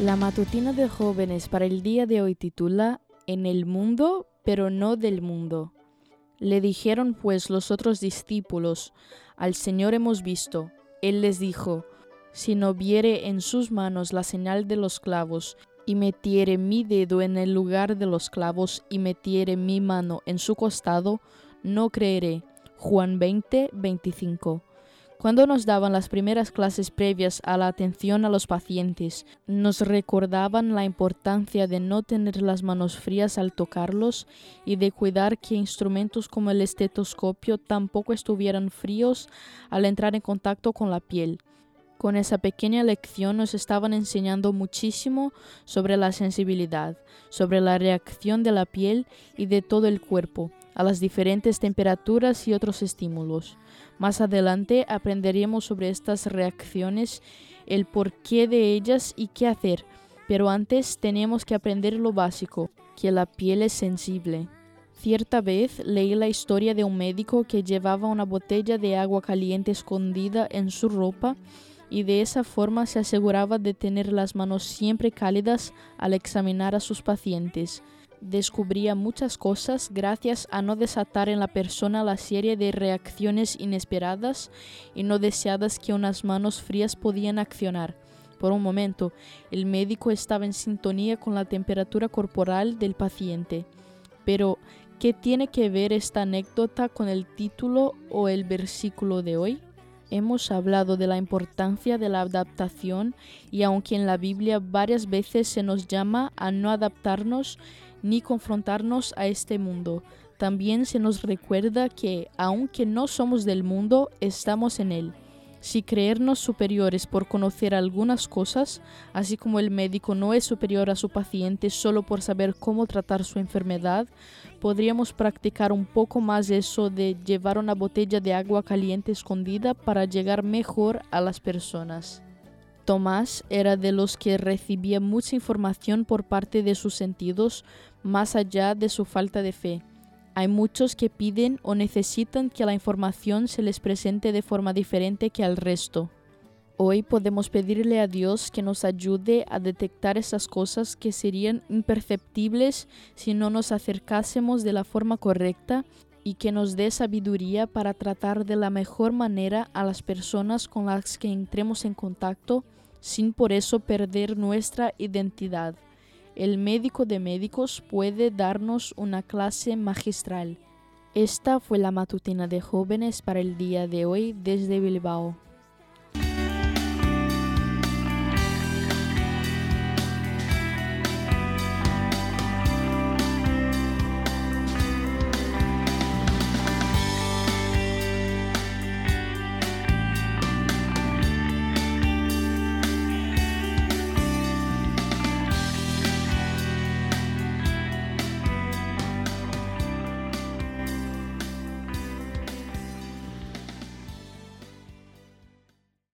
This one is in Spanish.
La matutina de jóvenes para el día de hoy titula En el mundo, pero no del mundo. Le dijeron pues los otros discípulos, Al Señor hemos visto. Él les dijo, Si no viere en sus manos la señal de los clavos, y metiere mi dedo en el lugar de los clavos, y metiere mi mano en su costado, no creeré. Juan 20, 25. Cuando nos daban las primeras clases previas a la atención a los pacientes, nos recordaban la importancia de no tener las manos frías al tocarlos y de cuidar que instrumentos como el estetoscopio tampoco estuvieran fríos al entrar en contacto con la piel. Con esa pequeña lección nos estaban enseñando muchísimo sobre la sensibilidad, sobre la reacción de la piel y de todo el cuerpo a las diferentes temperaturas y otros estímulos. Más adelante aprenderemos sobre estas reacciones, el porqué de ellas y qué hacer, pero antes tenemos que aprender lo básico, que la piel es sensible. Cierta vez leí la historia de un médico que llevaba una botella de agua caliente escondida en su ropa y de esa forma se aseguraba de tener las manos siempre cálidas al examinar a sus pacientes descubría muchas cosas gracias a no desatar en la persona la serie de reacciones inesperadas y no deseadas que unas manos frías podían accionar. Por un momento, el médico estaba en sintonía con la temperatura corporal del paciente. Pero, ¿qué tiene que ver esta anécdota con el título o el versículo de hoy? Hemos hablado de la importancia de la adaptación y aunque en la Biblia varias veces se nos llama a no adaptarnos, ni confrontarnos a este mundo. También se nos recuerda que, aunque no somos del mundo, estamos en él. Si creernos superiores por conocer algunas cosas, así como el médico no es superior a su paciente solo por saber cómo tratar su enfermedad, podríamos practicar un poco más eso de llevar una botella de agua caliente escondida para llegar mejor a las personas. Tomás era de los que recibía mucha información por parte de sus sentidos más allá de su falta de fe. Hay muchos que piden o necesitan que la información se les presente de forma diferente que al resto. Hoy podemos pedirle a Dios que nos ayude a detectar esas cosas que serían imperceptibles si no nos acercásemos de la forma correcta y que nos dé sabiduría para tratar de la mejor manera a las personas con las que entremos en contacto sin por eso perder nuestra identidad. El médico de médicos puede darnos una clase magistral. Esta fue la matutina de jóvenes para el día de hoy desde Bilbao.